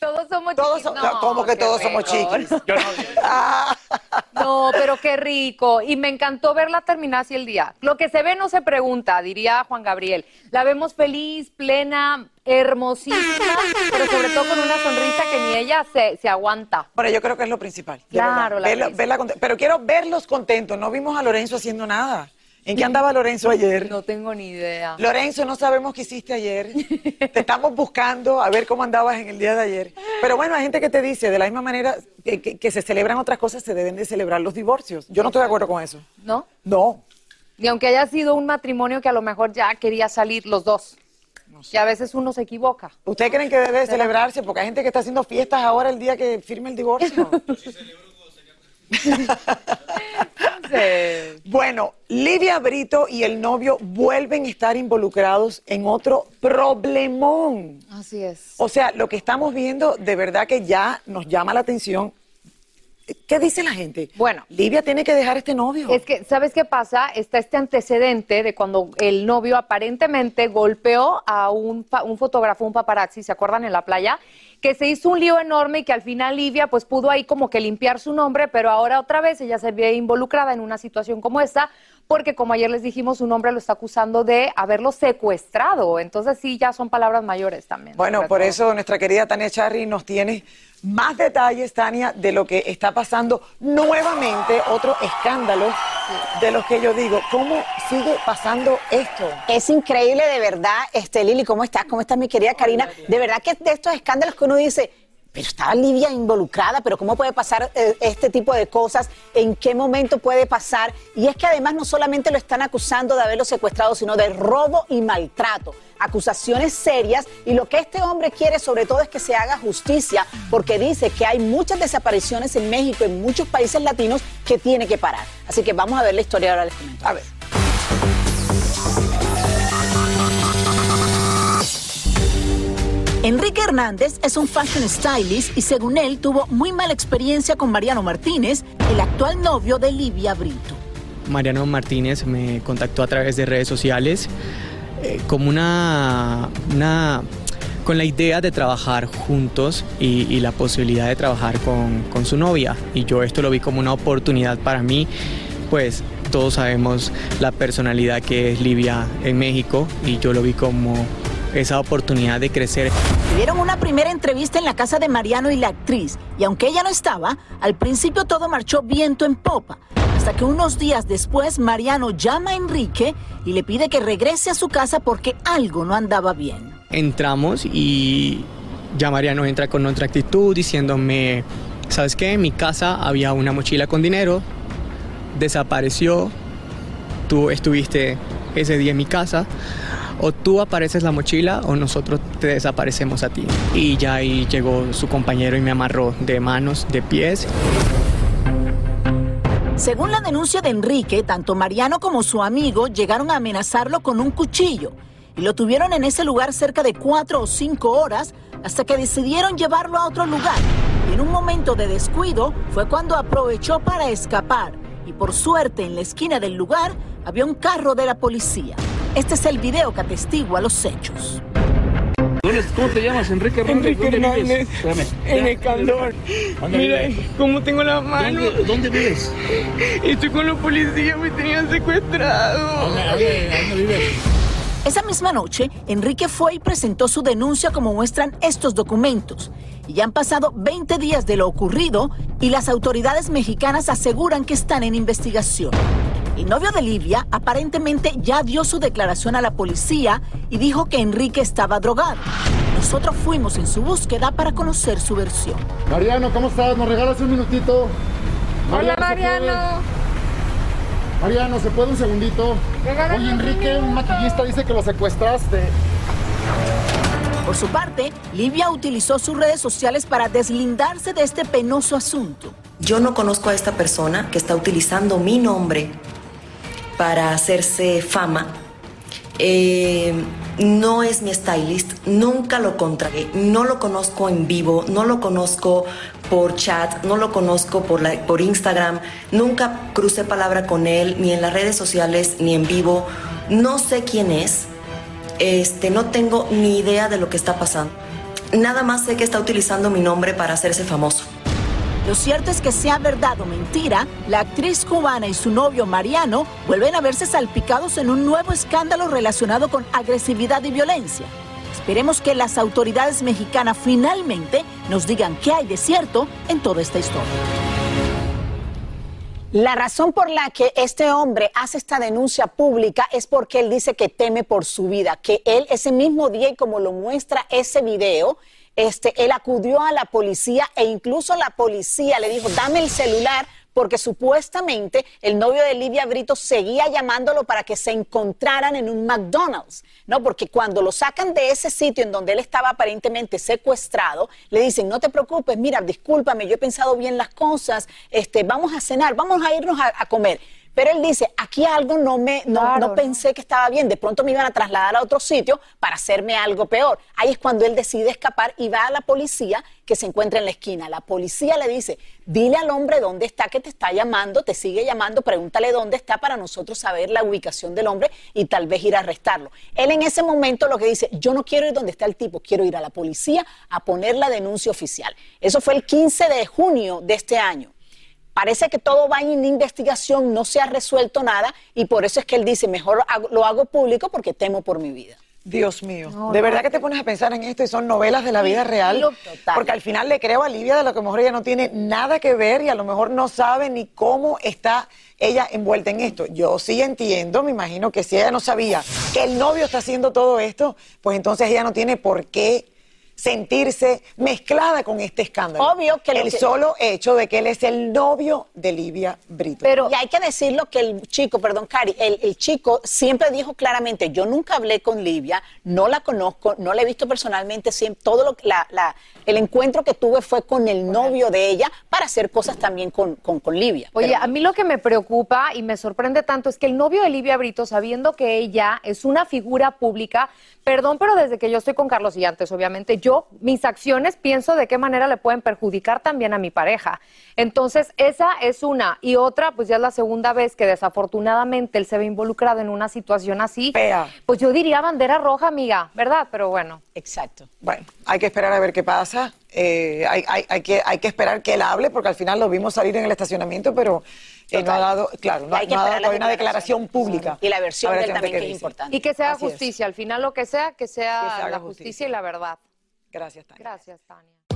Todos somos Todos chiquis. so- no, ¿cómo que todos somos chiquis? Yo no- No, pero qué rico. Y me encantó verla terminar así el día. Lo que se ve no se pregunta, diría Juan Gabriel. La vemos feliz, plena, hermosísima, pero sobre todo con una sonrisa que ni ella se, se aguanta. Bueno, yo creo que es lo principal. Claro, la Verla- verla pero quiero verlos contentos. No vimos a Lorenzo haciendo nada. ¿En qué andaba Lorenzo ayer? No tengo ni idea. Lorenzo, no sabemos qué hiciste ayer. Te estamos buscando a ver cómo andabas en el día de ayer. Pero bueno, hay gente que te dice, de la misma manera que, que- que se celebran otras cosas, se deben de celebrar los divorcios. Yo no estoy de acuerdo con eso. ¿No? No. Y aunque haya sido un matrimonio que a lo mejor ya quería salir los dos. Y a veces uno se equivoca. ¿Ustedes creen que debe celebrarse? Porque hay gente que está haciendo fiestas ahora el día que firme el divorcio. Bueno, Livia Brito y el novio vuelven a estar involucrados en otro problemón. Así es. O sea, lo que estamos viendo de verdad que ya nos llama la atención. ¿Qué dice la gente? Bueno. Livia tiene que dejar este novio. Es que, ¿sabes qué pasa? Está este antecedente de cuando el novio aparentemente golpeó a un, un fotógrafo, un paparazzi, ¿se acuerdan? En la playa, que se hizo un lío enorme y que al final Livia pues pudo ahí como que limpiar su nombre, pero ahora otra vez ella se ve involucrada en una situación como esta, porque como ayer les dijimos, su nombre lo está acusando de haberlo secuestrado. Entonces sí, ya son palabras mayores también. Bueno, por todo. eso nuestra querida Tania Charry nos tiene más detalles, Tania, de lo que está pasando nuevamente, otro escándalo de los que yo digo, ¿cómo sigue pasando esto? Es increíble, de verdad, este Lili, ¿cómo estás? ¿Cómo estás, mi querida Karina? De verdad que es de estos escándalos que uno dice, pero estaba Livia involucrada, pero ¿cómo puede pasar eh, este tipo de cosas? ¿En qué momento puede pasar? Y es que además no solamente lo están acusando de haberlo secuestrado, sino de robo y maltrato. Acusaciones serias y lo que este hombre quiere sobre todo es que se haga justicia porque dice que hay muchas desapariciones en México, en muchos países latinos que tiene que parar. Así que vamos a ver la historia ahora les comento. A ver. Enrique Hernández es un fashion stylist y según él tuvo muy mala experiencia con Mariano Martínez, el actual novio de Livia Brito. Mariano Martínez me contactó a través de redes sociales eh, como una, una- con la idea de trabajar juntos y, la posibilidad de trabajar con, con su novia. Y yo esto lo vi como una oportunidad para mí, pues todos sabemos la personalidad que es Livia en México y yo lo vi como esa oportunidad de crecer. Tuvieron una primera entrevista en la casa de Mariano y la actriz, y aunque ella no estaba, al principio todo marchó viento en popa, hasta que unos días después Mariano llama a Enrique y le pide que regrese a su casa porque algo no andaba bien. entramos y ya Mariano entra con otra actitud diciéndome ¿sabes qué? En mi casa había una mochila con dinero, desapareció, tú estuviste ese día en mi casa, o tú apareces la mochila o nosotros te desaparecemos a ti. Y ya ahí llegó su compañero y me amarró de manos, de pies. Según la denuncia de Enrique, tanto Mariano como su amigo llegaron a amenazarlo con un cuchillo y lo tuvieron en ese lugar cerca de cuatro o cinco horas hasta que decidieron llevarlo a otro lugar. Y en un momento de descuido fue cuando aprovechó para escapar y por suerte en la esquina del lugar había un carro de la policía. Este es el video que atestigua los hechos. ¿Cómo te llamas, Enrique Hernández? Enrique. Hernández, en el. ¿Dónde Mira, cómo tengo la mano. ¿Dónde, dónde vives? Estoy con los policías, me tenían secuestrado. ¿Dónde, dónde- dónde vives? Esa misma noche, Enrique fue y presentó su denuncia como muestran estos documentos. Y ya han pasado 20 días de lo ocurrido y las autoridades mexicanas aseguran que están en investigación. El novio de Livia aparentemente ya dio su declaración a la policía y dijo que Enrique estaba drogado. Nosotros fuimos en su búsqueda para conocer su versión. Mariano, ¿cómo estás? ¿Nos regalas un minutito? Hola, ¿se Mariano. Mariano, ¿se puede un segundito? Regálame Oye, un Enrique, un maquillista dice que lo secuestraste. Por su parte, Livia utilizó sus redes sociales para deslindarse de este penoso asunto. Yo no conozco a esta persona que está utilizando mi nombre para hacerse fama. Eh, no es mi stylist, nunca lo contragué, no lo conozco en vivo, no lo conozco por chat, no lo conozco por, por Instagram, nunca crucé palabra con él, ni en las redes sociales, ni en vivo, no sé quién es, este, no tengo ni idea de lo que está pasando. Nada más sé que está utilizando mi nombre para hacerse famoso. Lo cierto es que sea verdad o mentira, la actriz cubana y su novio Mariano vuelven a verse salpicados en un nuevo escándalo relacionado con agresividad y violencia. Esperemos que las autoridades mexicanas finalmente nos digan qué hay de cierto en toda esta historia. La razón por la que este hombre hace esta denuncia pública es porque él dice que teme por su vida, que él ese mismo día y como lo muestra ese video, este, él acudió a la policía e incluso la policía le dijo, dame el celular porque supuestamente el novio de Livia Brito seguía llamándolo para que se encontraran en un McDonald's, ¿no? Porque cuando lo sacan de ese sitio en donde él estaba aparentemente secuestrado, le dicen, no te preocupes, mira, discúlpame, yo he pensado bien las cosas, este, vamos a cenar, vamos a irnos a, a comer. Pero él dice, aquí algo no me, no, Claro, no ¿no? pensé que estaba bien, de pronto me iban a trasladar a otro sitio para hacerme algo peor. Ahí es cuando él decide escapar y va a la policía que se encuentra en la esquina. La policía le dice, dile al hombre dónde está que te está llamando, te sigue llamando, pregúntale dónde está para nosotros saber la ubicación del hombre y tal vez ir a arrestarlo. Él en ese momento lo que dice, yo no quiero ir donde está el tipo, quiero ir a la policía a poner la denuncia oficial. Eso fue el 15 de junio de este año. Parece que todo va en investigación, no se ha resuelto nada y por eso es que él dice, mejor hago- lo hago público porque temo por mi vida. Dios mío, No, de no. verdad que te pones a pensar en esto y son novelas de la vida real. Total. Porque al final le creo a Livia de lo que a lo mejor ella no tiene nada que ver y a lo mejor no sabe ni cómo está ella envuelta en esto. Yo sí entiendo, me imagino que si ella no sabía que el novio está haciendo todo esto, pues entonces ella no tiene por qué sentirse mezclada con este escándalo. Obvio que lo el que- solo hecho de que él es el novio de Livia Brito. y hay que decirlo que el chico, perdón, Cari, el, el chico siempre dijo claramente, yo nunca hablé con Livia, no la conozco, no la he visto personalmente, siempre, todo lo, la, la- el encuentro que tuve fue con el novio de ella para hacer cosas también con, con, con Livia. Oye, Pero- a mí lo que me preocupa y me sorprende tanto es que el novio de Livia Brito, sabiendo que ella es una figura pública, perdón, pero desde que yo estoy con Carlos y antes, obviamente, yo, mis acciones pienso de qué manera le pueden perjudicar también a mi pareja. Entonces, esa es una. Y otra, pues ya es la segunda vez que desafortunadamente él se ve involucrado en una situación así. Pues yo diría bandera roja, amiga, ¿verdad? Pero bueno. Exacto. Bueno, hay que esperar a ver qué pasa. Eh, hay, hay- hay que, hay que esperar que él hable, porque al final lo vimos salir en el estacionamiento, pero eh, no ha dado, claro, no, ha dado una declaración pública. Y la versión ver de él también que es importante. Y que sea Así es. justicia, al final lo que sea, que sea Que se haga la justicia. justicia y la verdad. Gracias, Tania.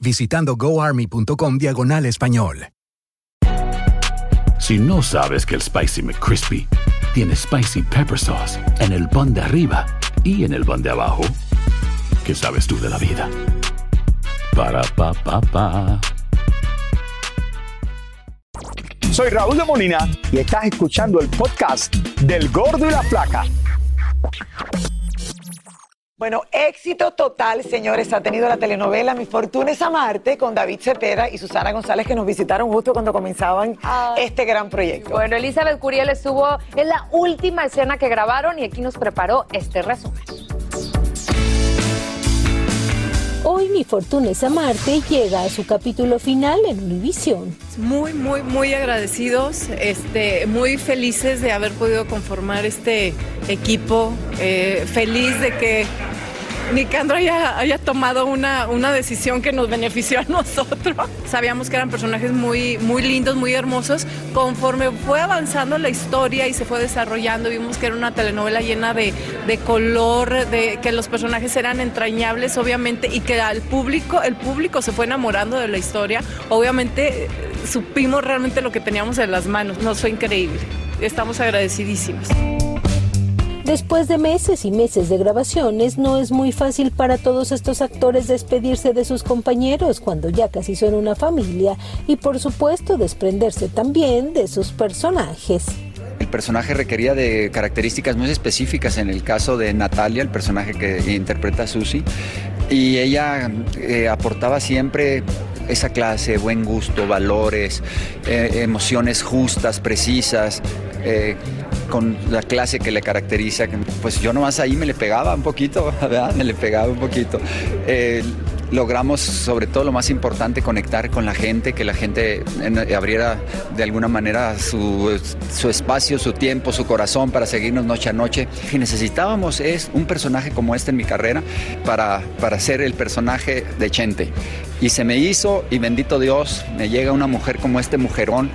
visitando goarmy.com diagonal español. Si no sabes que el Spicy McCrispy tiene Spicy Pepper Sauce en el pan de arriba y en el pan de abajo, ¿qué sabes tú de la vida? Para, pa, pa, pa. Soy Raúl de Molina y estás escuchando el podcast del Gordo y la Flaca. Bueno, éxito total, señores, ha tenido la telenovela Mi Fortuna es Amarte con David Cepeda y Susana González que nos visitaron justo cuando comenzaban este gran proyecto. Bueno, Elizabeth Curiel estuvo en la última escena que grabaron y aquí nos preparó este resumen. Hoy Mi Fortuna es Amarte llega a su capítulo final en Univision. Muy, muy, muy agradecidos, este, muy felices de haber podido conformar este equipo, eh, feliz de que Nicandro haya, tomado una, una decisión que nos benefició a nosotros. Sabíamos que eran personajes muy, muy lindos, muy hermosos. Conforme fue avanzando la historia y se fue desarrollando, vimos que era una telenovela llena de, de color, de que los personajes eran entrañables, obviamente, y que al público, el público se fue enamorando de la historia. Obviamente, eh, supimos realmente lo que teníamos en las manos. Nos fue increíble. Estamos agradecidísimos. Después de meses y meses de grabaciones, no es muy fácil para todos estos actores despedirse de sus compañeros cuando ya casi son una familia y por supuesto desprenderse también de sus personajes. El personaje requería de características muy específicas en el caso de Natalia, el personaje que interpreta a Susie, y ella eh, aportaba siempre esa clase, buen gusto, valores, eh, emociones justas, precisas, eh, con la clase que le caracteriza. Pues yo nomás ahí me le pegaba un poquito. Me le pegaba un poquito. Eh, logramos, sobre todo lo más importante, conectar con la gente, que la gente en- abriera de alguna manera su, su espacio, su tiempo, su corazón para seguirnos noche a noche. Y necesitábamos es un personaje como este en mi carrera para, para ser el personaje de Chente. Y se me hizo, y bendito Dios, me llega una mujer como este mujerón,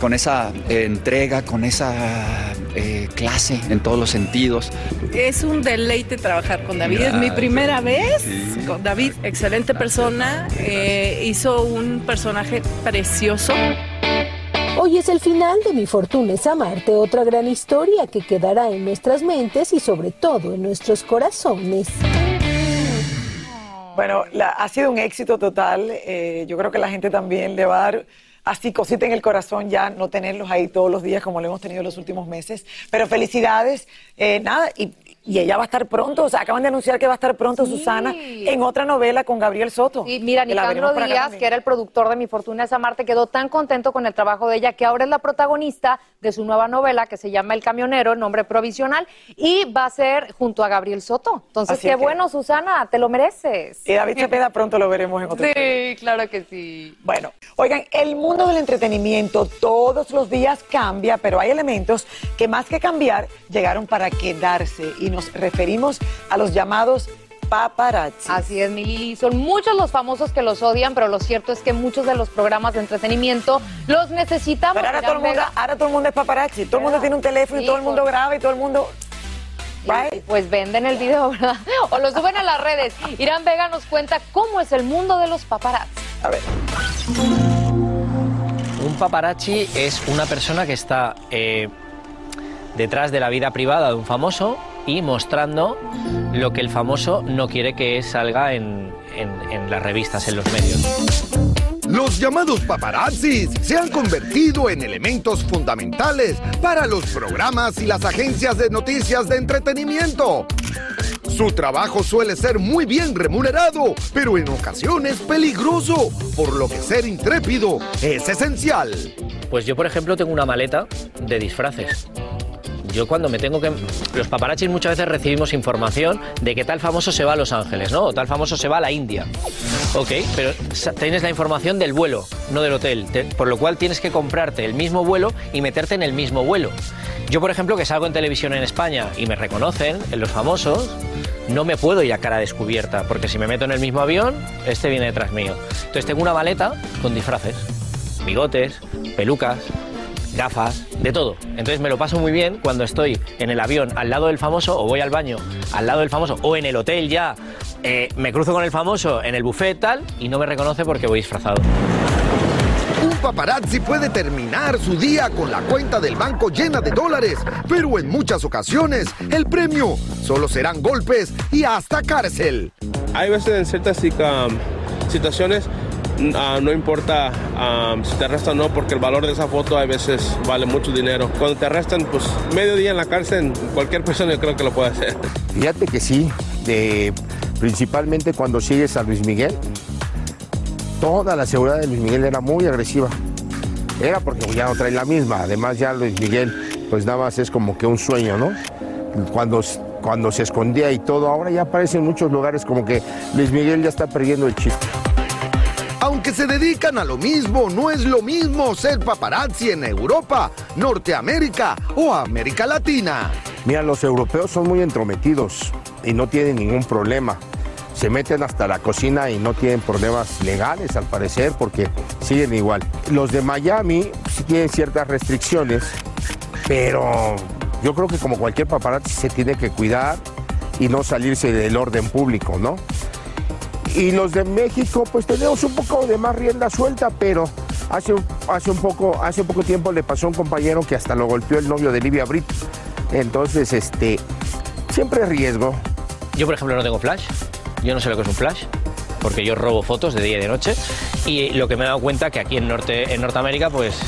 con esa eh, entrega, con esa eh, clase en todos los sentidos. Es un deleite trabajar con David. Es mi primera vez con David. Excelente persona. eh, hizo un personaje precioso. Hoy es el final de Mi Fortuna es Amarte, otra gran historia que quedará en nuestras mentes y sobre todo en nuestros corazones. Bueno, la- ha sido un éxito total. eh, yo creo que la gente también le va a dar así cosita en el corazón ya no tenerlos ahí todos los días como lo hemos tenido los últimos meses. Pero felicidades. eh, nada, y, y ella va a estar pronto. O sea, acaban de anunciar que va a estar pronto Susana en otra novela con Gabriel Soto. Y mira, Nicandro Díaz, que era el productor de Mi Fortuna es Amarte, quedó tan contento con el trabajo de ella que ahora es la protagonista de su nueva novela que se llama El Camionero, nombre provisional, y va a ser junto a Gabriel Soto. Entonces, Así qué que- bueno, Susana, te lo mereces. Y David Cepeda pronto lo veremos en otro Sí, claro que sí. Bueno, oigan, el mundo del entretenimiento todos los días cambia, pero hay elementos que más que cambiar llegaron para quedarse y nos referimos a los llamados paparazzi. Así es, mi Lili. Son muchos los famosos que los odian, pero lo cierto es que muchos de los programas de entretenimiento los necesitamos. Pero ahora todo, el mundo, ahora todo el mundo es paparazzi, todo el mundo tiene un teléfono y todo el mundo graba y todo el mundo... Y, Pues venden el video, ¿verdad? O lo suben a las redes. Irán Vega nos cuenta cómo es el mundo de los paparazzi. A ver. Un paparazzi es una persona que está eh, detrás de la vida privada de un famoso y mostrando lo que el famoso no quiere que salga en, en- en las revistas, en los medios. Los llamados paparazzis se han convertido en elementos fundamentales para los programas y las agencias de noticias de entretenimiento. Su trabajo suele ser muy bien remunerado, pero en ocasiones peligroso, por lo que ser intrépido es esencial. Pues yo, por ejemplo, tengo una maleta de disfraces. Yo cuando me tengo que... Los paparachis muchas veces recibimos información de que tal famoso se va a Los Ángeles, ¿no? O tal famoso se va a la India. Ok, pero tienes la información del vuelo, no del hotel. Te- por lo cual tienes que comprarte el mismo vuelo y meterte en el mismo vuelo. Yo, por ejemplo, que salgo en televisión en España y me reconocen, en los famosos, no me puedo ir a cara descubierta, porque si me meto en el mismo avión, este viene detrás mío. Entonces tengo una maleta con disfraces, bigotes, pelucas, gafas, de todo. Entonces me lo paso muy bien cuando estoy en el avión al lado del famoso o voy al baño al lado del famoso o en el hotel ya. eh, me cruzo con el famoso en el buffet tal y no me reconoce porque voy disfrazado. Un paparazzi puede terminar su día con la cuenta del banco llena de dólares, pero en muchas ocasiones el premio solo serán golpes y hasta cárcel. Hay veces en ciertas um, situaciones ah, no importa si te arrestan o no, porque el valor de esa foto a veces vale mucho dinero. Cuando te arrestan, pues medio día en la cárcel, cualquier persona yo creo que lo puede hacer. Fíjate que sí, de- principalmente cuando sigues a Luis Miguel, toda la seguridad de Luis Miguel era muy agresiva. Era porque ya no trae la misma, además ya Luis Miguel pues nada más es como que un sueño, ¿no? Cuando, cuando se escondía y todo, ahora ya aparece en muchos lugares como que Luis Miguel ya está perdiendo el chiste. Aunque se dedican a lo mismo, no es lo mismo ser paparazzi en Europa, Norteamérica o América Latina. Mira, los europeos son muy entrometidos y no tienen ningún problema. Se meten hasta la cocina y no tienen problemas legales, al parecer, porque siguen igual. Los de Miami sí tienen ciertas restricciones, pero yo creo que como cualquier paparazzi se tiene que cuidar y no salirse del orden público, ¿no? Y los de México, pues tenemos un poco de más rienda suelta, pero hace, hace, un poco, hace poco tiempo le pasó a un compañero que hasta lo golpeó el novio de Livia Brito. Entonces, este, siempre es riesgo. Yo, por ejemplo, no tengo flash. Yo no sé lo que es un flash, porque yo robo fotos de día y de noche. Y lo que me he dado cuenta que aquí en, Norte, en Norteamérica, pues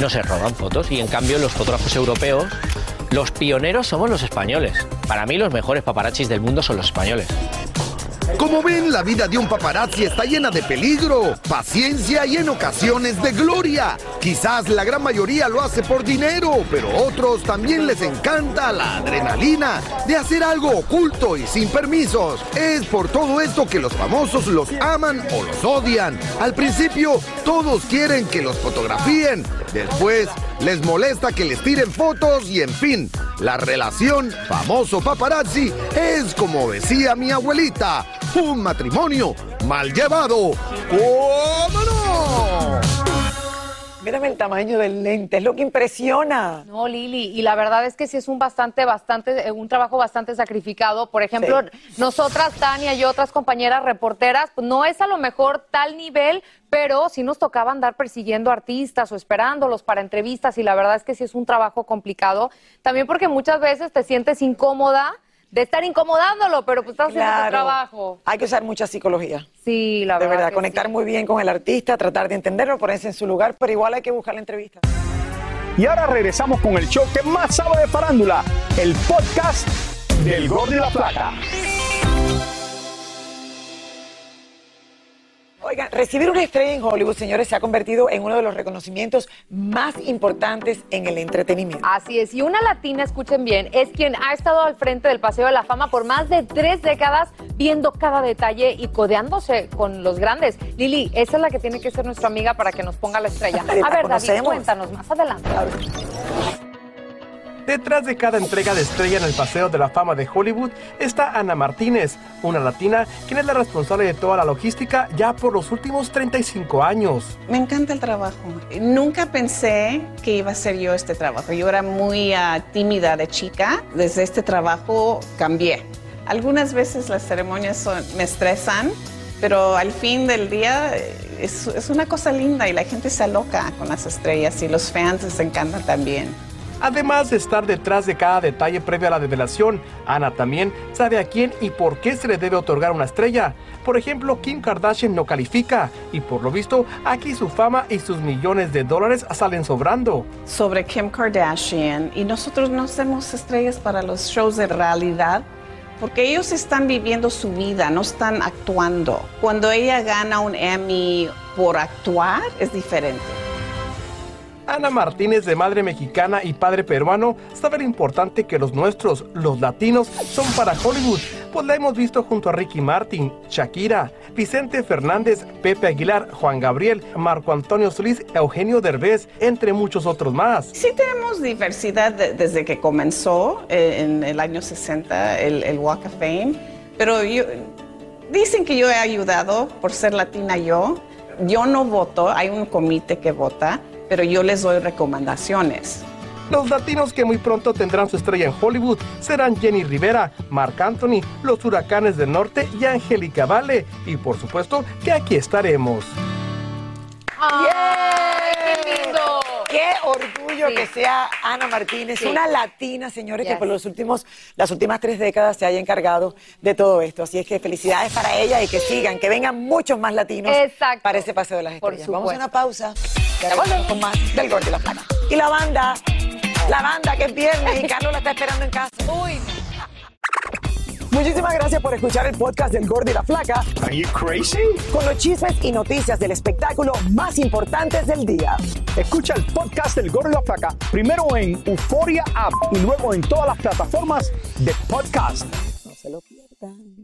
no se roban fotos. Y en cambio, los fotógrafos europeos, los pioneros somos los españoles. Para mí, los mejores paparachis del mundo son los españoles. Como ven, la vida de un paparazzi está llena de peligro, paciencia y en ocasiones de gloria. Quizás la gran mayoría lo hace por dinero, pero otros también les encanta la adrenalina de hacer algo oculto y sin permisos. Es por todo esto que los famosos los aman o los odian. Al principio, todos quieren que los fotografíen. Después, les molesta que les tiren fotos y en fin, la relación famoso paparazzi es como decía mi abuelita, un matrimonio mal llevado. ¿Cómo no? Mírame el tamaño del lente, es lo que impresiona. No, Lili, y la verdad es que sí es un bastante, bastante, eh, un trabajo bastante sacrificado. Por ejemplo, nosotras, Tania y otras compañeras reporteras, pues no es a lo mejor tal nivel, pero sí nos tocaba andar persiguiendo artistas o esperándolos para entrevistas, y la verdad es que sí es un trabajo complicado. También porque muchas veces te sientes incómoda de estar incomodándolo, pero pues estás haciendo tu Claro. trabajo. Hay que usar mucha psicología. Sí, la De verdad. verdad, que conectar sí. muy bien con el artista, tratar de entenderlo, ponerse en su lugar, pero igual hay que buscar la entrevista. Y ahora regresamos con el show que más sabe de farándula, el podcast del Gol de la Plata. Oigan, recibir una estrella en Hollywood, señores, se ha convertido en uno de los reconocimientos más importantes en el entretenimiento. Así es, y una latina, escuchen bien, es quien ha estado al frente del Paseo de la Fama por más de tres décadas, viendo cada detalle y codeándose con los grandes. Lili, esa es la que tiene que ser nuestra amiga para que nos ponga la estrella. La A ver, David, cuéntanos más adelante. Detrás de cada entrega de estrella en el Paseo de la Fama de Hollywood está Ana Martínez, una latina quien es la responsable de toda la logística ya por los últimos 35 años. Me encanta el trabajo. Nunca pensé que iba a ser yo este trabajo. Yo era muy ah, tímida de chica. Desde este trabajo cambié. Algunas veces las ceremonias me estresan, pero al fin del día eh, es, es una cosa linda y la gente se aloca con las estrellas y los fans les encantan también. Además de estar detrás de cada detalle previo a la revelación, Ana también sabe a quién y por qué se le debe otorgar una estrella. Por ejemplo, Kim Kardashian no califica y por lo visto aquí su fama y sus millones de dólares salen sobrando. Sobre Kim Kardashian y nosotros no hacemos estrellas para los shows de realidad porque ellos están viviendo su vida, no están actuando. Cuando ella gana un Emmy por actuar es diferente. Ana Martínez, de madre mexicana y padre peruano, sabe lo importante que los nuestros, los latinos, son para Hollywood, pues la hemos visto junto a Ricky Martin, Shakira, Vicente Fernández, Pepe Aguilar, Juan Gabriel, Marco Antonio Solís, Eugenio Derbez, entre muchos otros más. Sí tenemos diversidad de- desde que comenzó eh, en el año 60 el, Walk of Fame, pero dicen que yo he ayudado por ser latina yo. Yo no voto, hay un comité que vota, pero yo les doy recomendaciones. Los latinos que muy pronto tendrán su estrella en Hollywood serán Jenny Rivera, Marc Anthony, los Huracanes del Norte y Angélica Vale. Y por supuesto que aquí estaremos. ¡Qué lindo! Qué orgullo que sea Ana Martínez, Sí. una latina, señores, que por los últimos, las últimas tres décadas se haya encargado de todo esto. Así es que felicidades para ella y que sigan, que vengan muchos más latinos Exacto. para ese paseo de las Por estrellas. Vamos a una pausa. Ya volvemos con más del Gordo y la Plata. Y la banda, la banda que es viernes y Carlos la está esperando en casa. Uy. Muchísimas gracias por escuchar el podcast del Gordo y la Flaca. Are you crazy? Con los chismes y noticias del espectáculo más importantes del día. Escucha el podcast del Gordo y la Flaca primero en Euforia App y luego en todas las plataformas de podcast. No se lo pierdan.